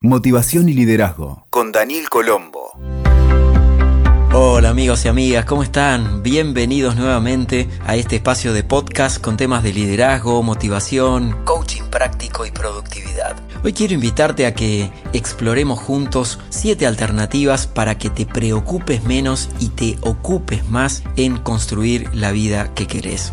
Motivación y Liderazgo con Daniel Colombo. Hola amigos y amigas, ¿cómo están? Bienvenidos nuevamente a este espacio de podcast con temas de liderazgo, motivación, coaching práctico y productividad. Hoy quiero invitarte a que exploremos juntos siete alternativas para que te preocupes menos y te ocupes más en construir la vida que querés.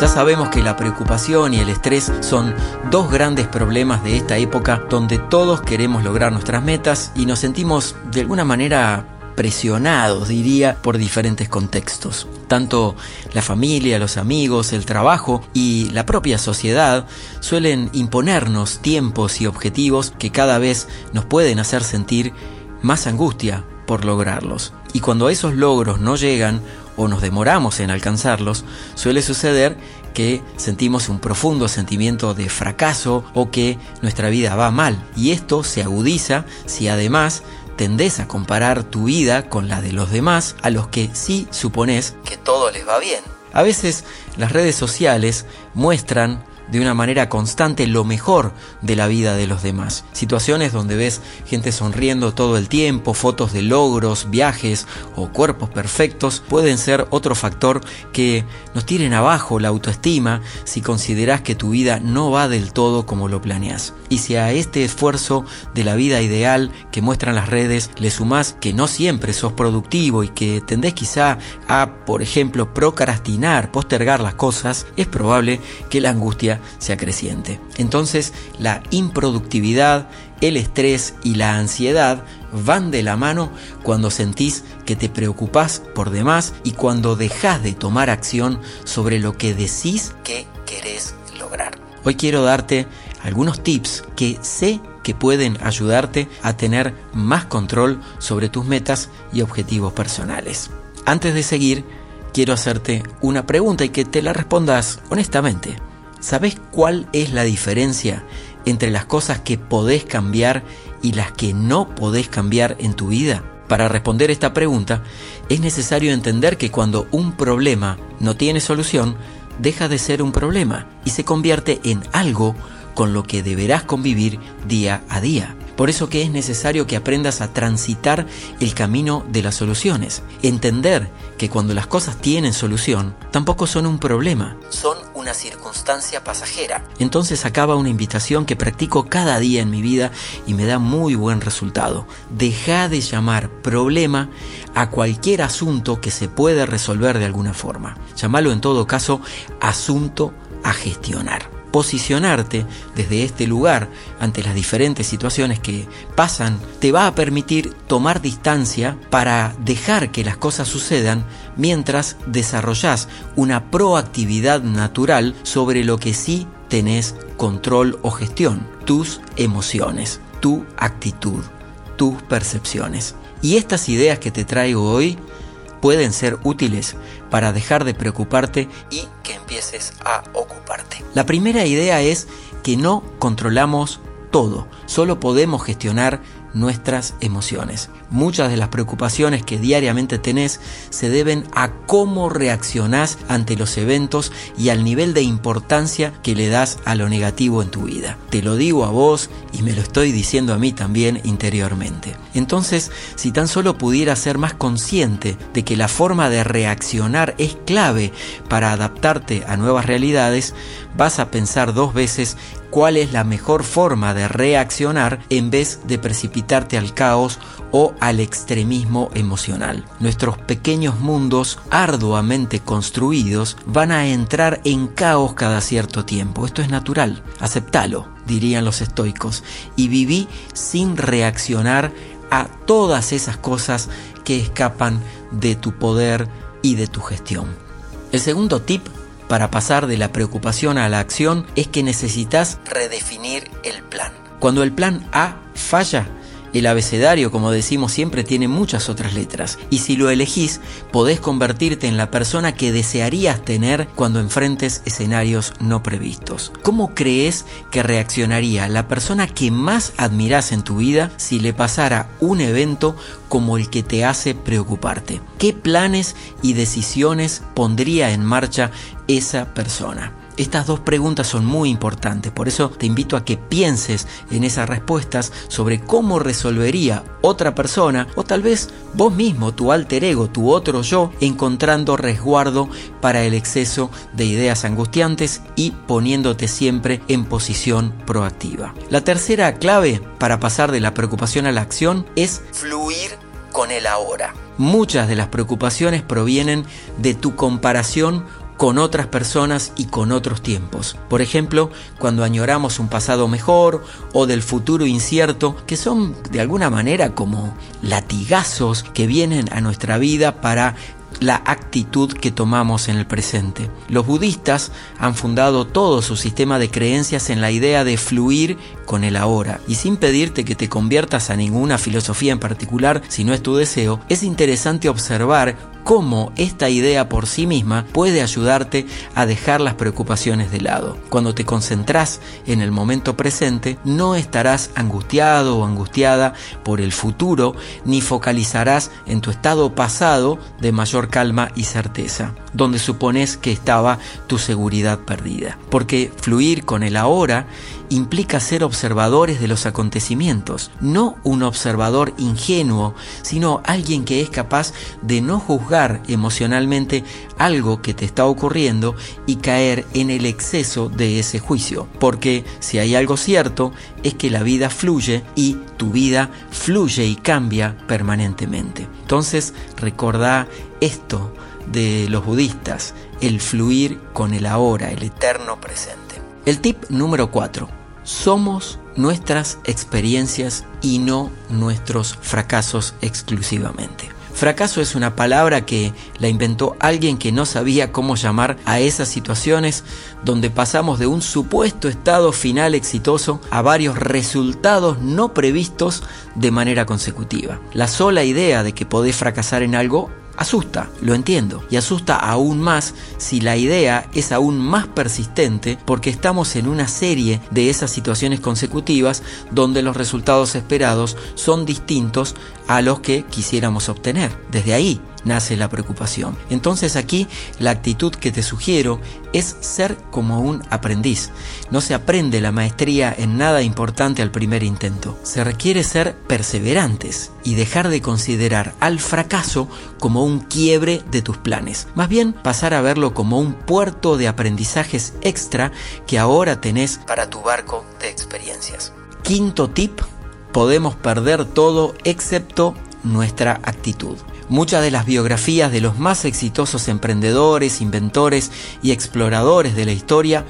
Ya sabemos que la preocupación y el estrés son dos grandes problemas de esta época donde todos queremos lograr nuestras metas y nos sentimos de alguna manera presionados, diría, por diferentes contextos. Tanto la familia, los amigos, el trabajo y la propia sociedad suelen imponernos tiempos y objetivos que cada vez nos pueden hacer sentir más angustia por lograrlos. Y cuando esos logros no llegan o nos demoramos en alcanzarlos, suele suceder que sentimos un profundo sentimiento de fracaso o que nuestra vida va mal. Y esto se agudiza si además tendés a comparar tu vida con la de los demás a los que sí supones que todo les va bien. A veces las redes sociales muestran de una manera constante lo mejor de la vida de los demás. Situaciones donde ves gente sonriendo todo el tiempo, fotos de logros, viajes o cuerpos perfectos pueden ser otro factor que nos tiren abajo la autoestima si consideras que tu vida no va del todo como lo planeas. Y si a este esfuerzo de la vida ideal que muestran las redes le sumás que no siempre sos productivo y que tendés quizá a, por ejemplo, procrastinar, postergar las cosas, es probable que la angustia sea creciente. Entonces la improductividad, el estrés y la ansiedad van de la mano cuando sentís que te preocupás por demás y cuando dejas de tomar acción sobre lo que decís que querés lograr. Hoy quiero darte algunos tips que sé que pueden ayudarte a tener más control sobre tus metas y objetivos personales. Antes de seguir, quiero hacerte una pregunta y que te la respondas honestamente. ¿Sabes cuál es la diferencia entre las cosas que podés cambiar y las que no podés cambiar en tu vida? Para responder esta pregunta, es necesario entender que cuando un problema no tiene solución, deja de ser un problema y se convierte en algo con lo que deberás convivir día a día. Por eso que es necesario que aprendas a transitar el camino de las soluciones. Entender que cuando las cosas tienen solución, tampoco son un problema, son una circunstancia pasajera. Entonces acaba una invitación que practico cada día en mi vida y me da muy buen resultado. Deja de llamar problema a cualquier asunto que se pueda resolver de alguna forma. Llámalo en todo caso asunto a gestionar posicionarte desde este lugar ante las diferentes situaciones que pasan te va a permitir tomar distancia para dejar que las cosas sucedan mientras desarrollas una proactividad natural sobre lo que sí tenés control o gestión, tus emociones, tu actitud, tus percepciones. Y estas ideas que te traigo hoy pueden ser útiles para dejar de preocuparte y que empieces a ocuparte. La primera idea es que no controlamos todo, solo podemos gestionar nuestras emociones. Muchas de las preocupaciones que diariamente tenés se deben a cómo reaccionás ante los eventos y al nivel de importancia que le das a lo negativo en tu vida. Te lo digo a vos y me lo estoy diciendo a mí también interiormente. Entonces, si tan solo pudiera ser más consciente de que la forma de reaccionar es clave para adaptarte a nuevas realidades, vas a pensar dos veces cuál es la mejor forma de reaccionar en vez de precipitarte al caos o al extremismo emocional. Nuestros pequeños mundos arduamente construidos van a entrar en caos cada cierto tiempo. Esto es natural. Aceptalo, dirían los estoicos, y viví sin reaccionar a todas esas cosas que escapan de tu poder y de tu gestión. El segundo tip para pasar de la preocupación a la acción es que necesitas redefinir el plan. Cuando el plan A falla, El abecedario, como decimos siempre, tiene muchas otras letras. Y si lo elegís, podés convertirte en la persona que desearías tener cuando enfrentes escenarios no previstos. ¿Cómo crees que reaccionaría la persona que más admirás en tu vida si le pasara un evento como el que te hace preocuparte? ¿Qué planes y decisiones pondría en marcha esa persona? Estas dos preguntas son muy importantes, por eso te invito a que pienses en esas respuestas sobre cómo resolvería otra persona o tal vez vos mismo, tu alter ego, tu otro yo, encontrando resguardo para el exceso de ideas angustiantes y poniéndote siempre en posición proactiva. La tercera clave para pasar de la preocupación a la acción es fluir con el ahora. Muchas de las preocupaciones provienen de tu comparación con otras personas y con otros tiempos. Por ejemplo, cuando añoramos un pasado mejor o del futuro incierto, que son de alguna manera como latigazos que vienen a nuestra vida para la actitud que tomamos en el presente. Los budistas han fundado todo su sistema de creencias en la idea de fluir con el ahora. Y sin pedirte que te conviertas a ninguna filosofía en particular, si no es tu deseo, es interesante observar cómo esta idea por sí misma puede ayudarte a dejar las preocupaciones de lado. Cuando te concentras en el momento presente, no estarás angustiado o angustiada por el futuro, ni focalizarás en tu estado pasado de mayor calma y certeza, donde supones que estaba tu seguridad perdida. Porque fluir con el ahora implica ser observadores de los acontecimientos, no un observador ingenuo, sino alguien que es capaz de no juzgar emocionalmente algo que te está ocurriendo y caer en el exceso de ese juicio. Porque si hay algo cierto es que la vida fluye y tu vida fluye y cambia permanentemente. Entonces recordá esto de los budistas, el fluir con el ahora, el eterno presente. El tip número 4 somos nuestras experiencias y no nuestros fracasos exclusivamente. Fracaso es una palabra que la inventó alguien que no sabía cómo llamar a esas situaciones donde pasamos de un supuesto estado final exitoso a varios resultados no previstos de manera consecutiva. La sola idea de que podés fracasar en algo asusta, lo entiendo, y asusta aún más si la idea es aún más persistente porque estamos en una serie de esas situaciones consecutivas donde los resultados esperados son distintos a los que quisiéramos obtener. Desde ahí nace la preocupación. Entonces aquí la actitud que te sugiero es ser como un aprendiz. No se aprende la maestría en nada importante al primer intento. Se requiere ser perseverantes y dejar de considerar al fracaso como un quiebre de tus planes. Más bien pasar a verlo como un puerto de aprendizajes extra que ahora tenés para tu barco de experiencias. Quinto tip, podemos perder todo excepto nuestra actitud. Muchas de las biografías de los más exitosos emprendedores, inventores y exploradores de la historia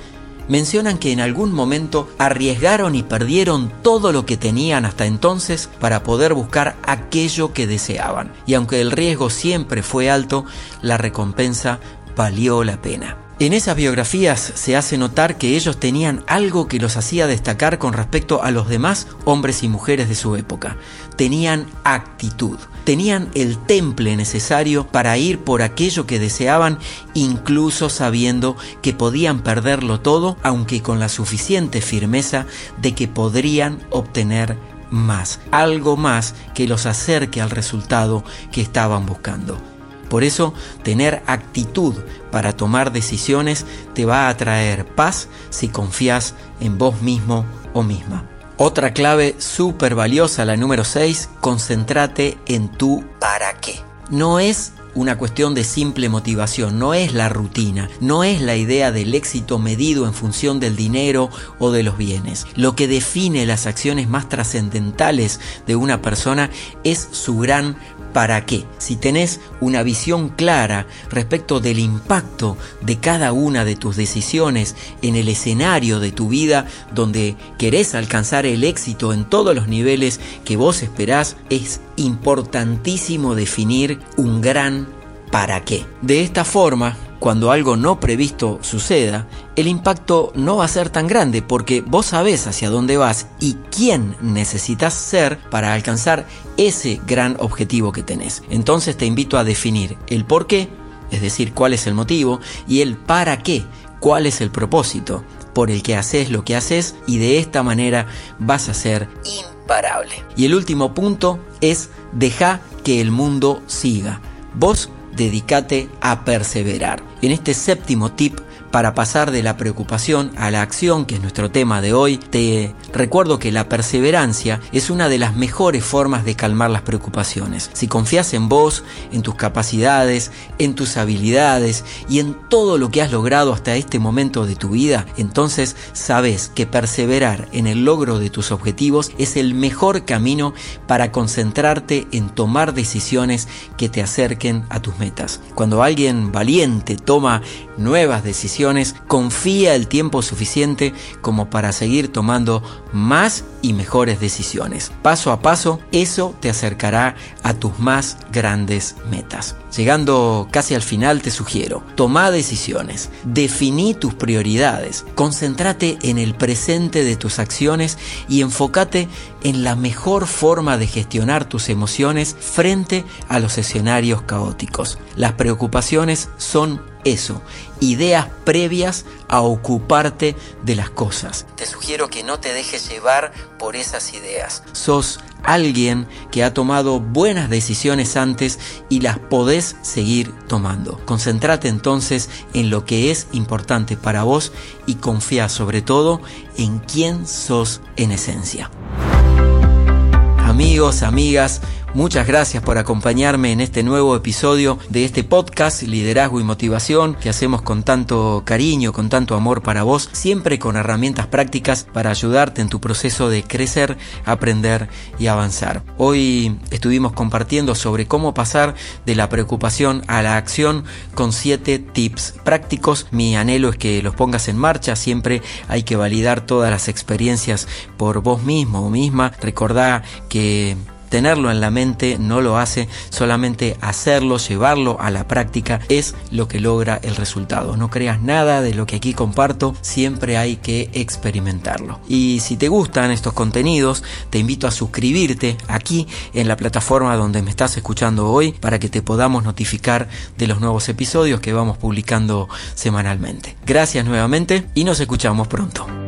mencionan que en algún momento arriesgaron y perdieron todo lo que tenían hasta entonces para poder buscar aquello que deseaban. Y aunque el riesgo siempre fue alto, la recompensa valió la pena. En esas biografías se hace notar que ellos tenían algo que los hacía destacar con respecto a los demás hombres y mujeres de su época. Tenían actitud, tenían el temple necesario para ir por aquello que deseaban, incluso sabiendo que podían perderlo todo, aunque con la suficiente firmeza de que podrían obtener más, algo más que los acerque al resultado que estaban buscando. Por eso, tener actitud para tomar decisiones te va a traer paz si confías en vos mismo o misma. Otra clave súper valiosa, la número 6, concéntrate en tu para qué. No es una cuestión de simple motivación, no es la rutina, no es la idea del éxito medido en función del dinero o de los bienes. Lo que define las acciones más trascendentales de una persona es su gran para qué. Si tenés una visión clara respecto del impacto de cada una de tus decisiones en el escenario de tu vida donde querés alcanzar el éxito en todos los niveles que vos esperás, es importantísimo definir un gran para qué. De esta forma, cuando algo no previsto suceda, el impacto no va a ser tan grande porque vos sabés hacia dónde vas y quién necesitas ser para alcanzar ese gran objetivo que tenés. Entonces te invito a definir el por qué, es decir, cuál es el motivo, y el para qué, cuál es el propósito por el que haces lo que haces y de esta manera vas a ser Y el último punto es deja que el mundo siga. Vos dedícate a perseverar. En este séptimo tip para pasar de la preocupación a la acción, que es nuestro tema de hoy, te recuerdo que la perseverancia es una de las mejores formas de calmar las preocupaciones. Si confías en vos, en tus capacidades, en tus habilidades y en todo lo que has logrado hasta este momento de tu vida, entonces sabes que perseverar en el logro de tus objetivos es el mejor camino para concentrarte en tomar decisiones que te acerquen a tus metas. Cuando alguien valiente toma nuevas decisiones, confía el tiempo suficiente como para seguir tomando más y mejores decisiones. Paso a paso, eso te acercará a tus más grandes metas. Llegando casi al final te sugiero, toma decisiones, definí tus prioridades, concéntrate en el presente de tus acciones y enfócate en la mejor forma de gestionar tus emociones frente a los escenarios caóticos. Las preocupaciones son eso, ideas previas a ocuparte de las cosas. Te sugiero que no te dejes llevar por esas ideas. Sos alguien que ha tomado buenas decisiones antes y las podés seguir tomando. Concéntrate entonces en lo que es importante para vos y confía sobre todo en quién sos en esencia. Amigos, amigas, Muchas gracias por acompañarme en este nuevo episodio de este podcast Liderazgo y Motivación que hacemos con tanto cariño, con tanto amor para vos, siempre con herramientas prácticas para ayudarte en tu proceso de crecer, aprender y avanzar. Hoy estuvimos compartiendo sobre cómo pasar de la preocupación a la acción con siete tips prácticos. Mi anhelo es que los pongas en marcha, siempre hay que validar todas las experiencias por vos mismo o misma. Recordá que tenerlo en la mente no lo hace, solamente hacerlo, llevarlo a la práctica es lo que logra el resultado. No creas nada de lo que aquí comparto, siempre hay que experimentarlo. Y si te gustan estos contenidos, te invito a suscribirte aquí en la plataforma donde me estás escuchando hoy para que te podamos notificar de los nuevos episodios que vamos publicando semanalmente. Gracias nuevamente y nos escuchamos pronto.